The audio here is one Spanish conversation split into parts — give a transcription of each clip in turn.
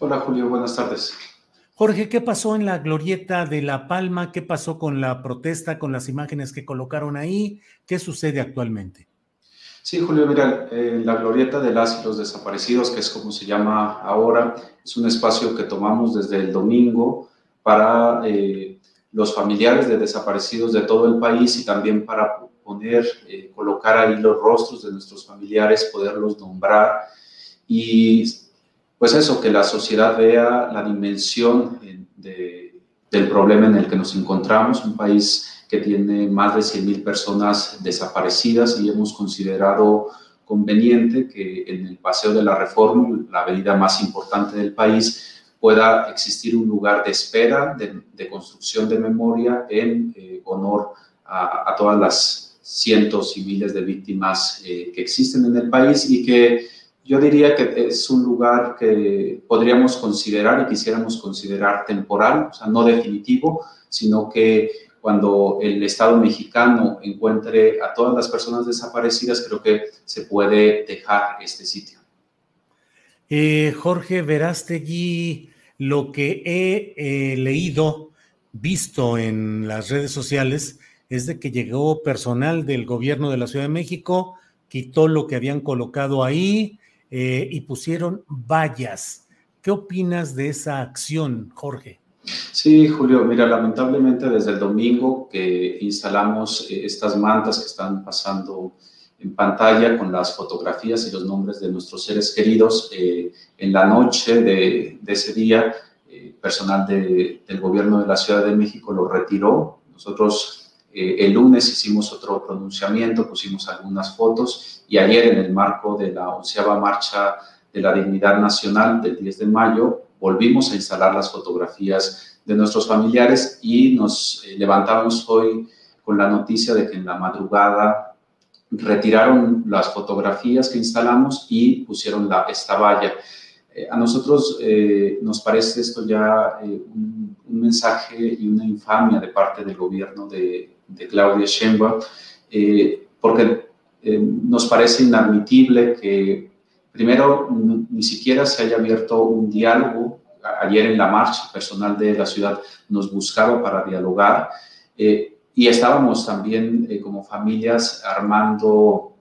Hola Julio, buenas tardes. Jorge, ¿qué pasó en la glorieta de La Palma? ¿Qué pasó con la protesta, con las imágenes que colocaron ahí? ¿Qué sucede actualmente? Sí, Julio, mira, eh, la glorieta de las y los desaparecidos, que es como se llama ahora, es un espacio que tomamos desde el domingo para eh, los familiares de desaparecidos de todo el país y también para poner, eh, colocar ahí los rostros de nuestros familiares, poderlos nombrar y pues eso, que la sociedad vea la dimensión de, del problema en el que nos encontramos, un país que tiene más de 100.000 personas desaparecidas y hemos considerado conveniente que en el Paseo de la Reforma, la avenida más importante del país, pueda existir un lugar de espera, de, construcción de memoria en eh, honor a, todas las cientos y miles de víctimas eh, que existen en el país y que yo diría que es un lugar que podríamos considerar y quisiéramos considerar temporal, o sea, no definitivo, sino que cuando el Estado mexicano encuentre a todas las personas desaparecidas, creo que se puede dejar este sitio. Eh, Jorge Verástegui, lo que he eh, leído, visto en las redes sociales, es de que llegó personal del gobierno de la Ciudad de México, quitó lo que habían colocado ahí, eh, y pusieron vallas. ¿Qué opinas de esa acción, Jorge? Sí, Julio, mira, lamentablemente desde el domingo que instalamos eh, estas mantas que están pasando en pantalla con las fotografías y los nombres de nuestros seres queridos, eh, en la noche de, ese día, personal del gobierno de la Ciudad de México lo retiró. Nosotros eh, el lunes hicimos otro pronunciamiento, pusimos algunas fotos y ayer en el marco de la onceava marcha de la dignidad nacional del 10 de mayo volvimos a instalar las fotografías de nuestros familiares y nos eh, levantamos hoy con la noticia de que en la madrugada retiraron las fotografías que instalamos y pusieron la, esta valla. Eh, a nosotros nos parece esto ya un, un, mensaje y una infamia de parte del gobierno de, de Claudia Sheinbaum, eh, porque eh, nos parece inadmitible que primero ni siquiera se haya abierto un diálogo. Ayer en la marcha personal de la ciudad nos buscaba para dialogar eh, y estábamos también como familias armando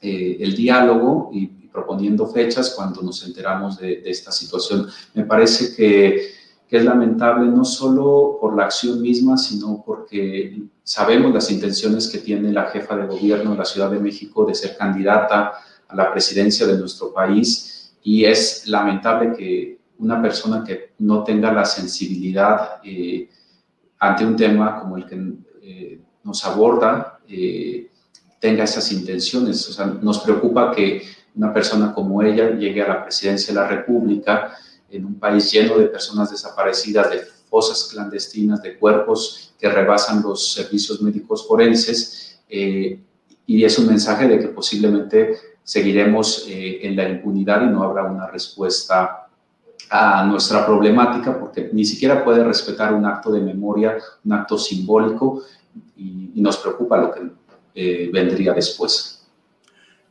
el diálogo y, proponiendo fechas cuando nos enteramos de, de esta situación. Me parece que que es lamentable no solo por la acción misma, sino porque sabemos las intenciones que tiene la jefa de gobierno de la Ciudad de México de ser candidata a la presidencia de nuestro país y es lamentable que una persona que no tenga la sensibilidad eh, ante un tema como el que eh, nos aborda eh, tenga esas intenciones. O sea, nos preocupa que una persona como ella llegue a la presidencia de la República en un país lleno de personas desaparecidas, de fosas clandestinas, de cuerpos que rebasan los servicios médicos forenses. Eh, y es un mensaje de que posiblemente seguiremos eh, en la impunidad y no habrá una respuesta a nuestra problemática porque ni siquiera puede respetar un acto de memoria, un acto simbólico y, nos preocupa lo que eh, vendría después.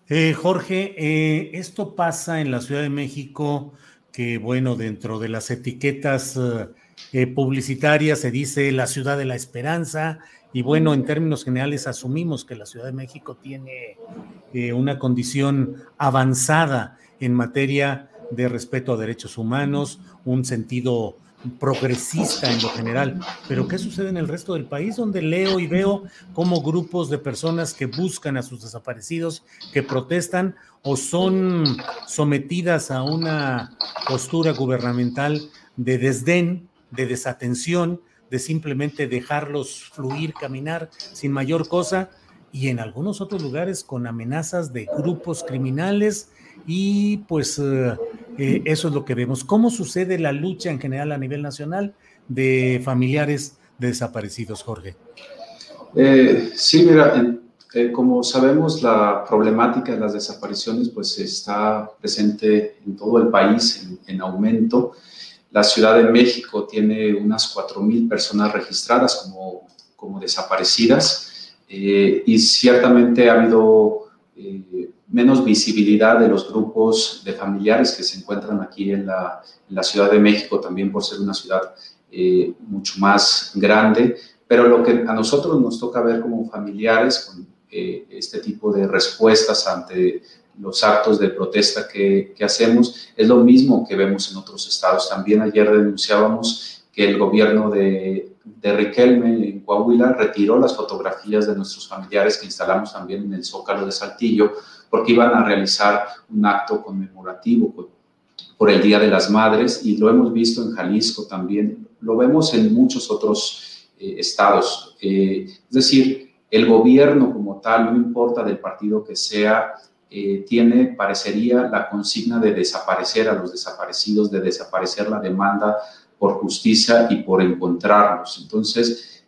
Eh, Jorge, eh, esto pasa en la Ciudad de México, que bueno, dentro de las etiquetas eh, publicitarias se dice la ciudad de la esperanza, y bueno, en términos generales asumimos que la Ciudad de México tiene una condición avanzada en materia de respeto a derechos humanos, un sentido progresista en lo general. Pero ¿qué sucede en el resto del país donde leo y veo cómo grupos de personas que buscan a sus desaparecidos, que protestan o son sometidas a una postura gubernamental de desdén, de desatención, de simplemente dejarlos fluir, caminar sin mayor cosa? Y en algunos otros lugares con amenazas de grupos criminales y pues eh, eh, eso es lo que vemos. ¿Cómo sucede la lucha en general a nivel nacional de familiares de desaparecidos, Jorge? Eh, sí, mira, como sabemos, la problemática de las desapariciones pues está presente en todo el país en, aumento. La Ciudad de México tiene unas 4.000 personas registradas como, como desaparecidas y ciertamente ha habido menos visibilidad de los grupos de familiares que se encuentran aquí en la, Ciudad de México, también por ser una ciudad eh, mucho más grande. Pero lo que a nosotros nos toca ver como familiares con eh, este tipo de respuestas ante los actos de protesta que, que, hacemos es lo mismo que vemos en otros estados. También ayer denunciábamos que el gobierno de, de Riquelme en Coahuila retiró las fotografías de nuestros familiares que instalamos también en el Zócalo de Saltillo porque iban a realizar un acto conmemorativo por el Día de las Madres y lo hemos visto en Jalisco también, lo vemos en muchos otros eh, estados. Eh, es decir, el gobierno como tal, no importa del partido que sea, eh, tiene, parecería, la consigna de desaparecer a los desaparecidos, de desaparecer la demanda por justicia y por encontrarlos. Entonces,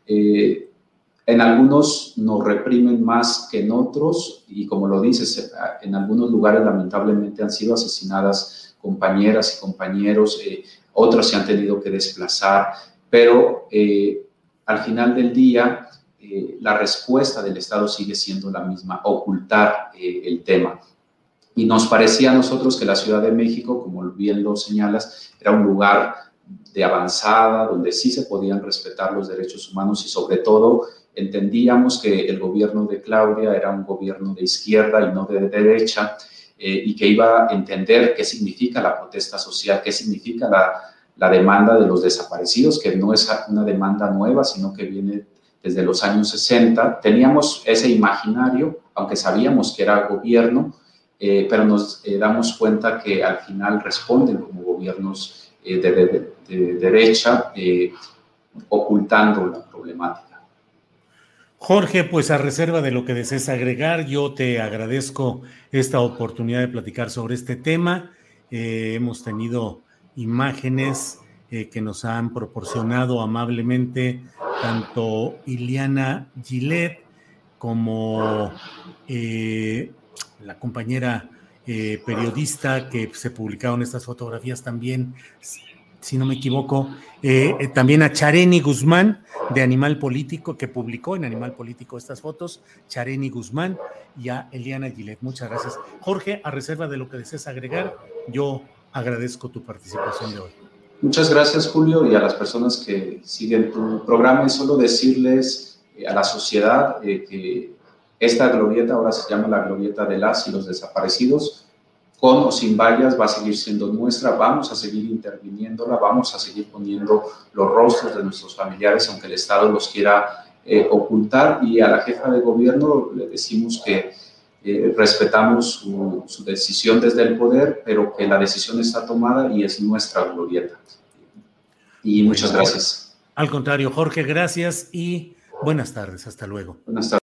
en algunos nos reprimen más que en otros y como lo dices, en algunos lugares lamentablemente han sido asesinadas compañeras y compañeros, eh, otros se han tenido que desplazar, pero eh, al final del día eh, la respuesta del Estado sigue siendo la misma, ocultar el tema. Y nos parecía a nosotros que la Ciudad de México, como bien lo señalas, era un lugar de avanzada, donde sí se podían respetar los derechos humanos y sobre todo entendíamos que el gobierno de Claudia era un gobierno de izquierda y no de derecha, eh, y que iba a entender qué significa la protesta social, qué significa la, la, demanda de los desaparecidos, que no es una demanda nueva, sino que viene desde los años 60. Teníamos ese imaginario, aunque sabíamos que era gobierno, eh, pero nos eh, damos cuenta que al final responden como gobiernos de, de, de, derecha, ocultando la problemática. Jorge, pues a reserva de lo que desees agregar, yo te agradezco esta oportunidad de platicar sobre este tema. Eh, hemos tenido imágenes eh, que nos han proporcionado amablemente tanto Iliana Gillet como eh, la compañera periodista que se publicaron estas fotografías también si no me equivoco, eh, eh, también a Chareni Guzmán de Animal Político, que publicó en Animal Político estas fotos, Chareni Guzmán y a Eliana Gilet. Muchas gracias. Jorge, a reserva de lo que desees agregar, yo agradezco tu participación de hoy. Muchas gracias, Julio, y a las personas que siguen tu programa. Y solo decirles eh, a la sociedad que esta glorieta ahora se llama la glorieta de las y los desaparecidos con o sin vallas va a seguir siendo nuestra, vamos a seguir interviniéndola, vamos a seguir poniendo los rostros de nuestros familiares, aunque el Estado los quiera eh, ocultar, y a la jefa de gobierno le decimos que eh, respetamos su, su, decisión desde el poder, pero que la decisión está tomada y es nuestra glorieta. Y muchas gracias. Al contrario, Jorge, gracias y buenas tardes. Hasta luego. Buenas tardes.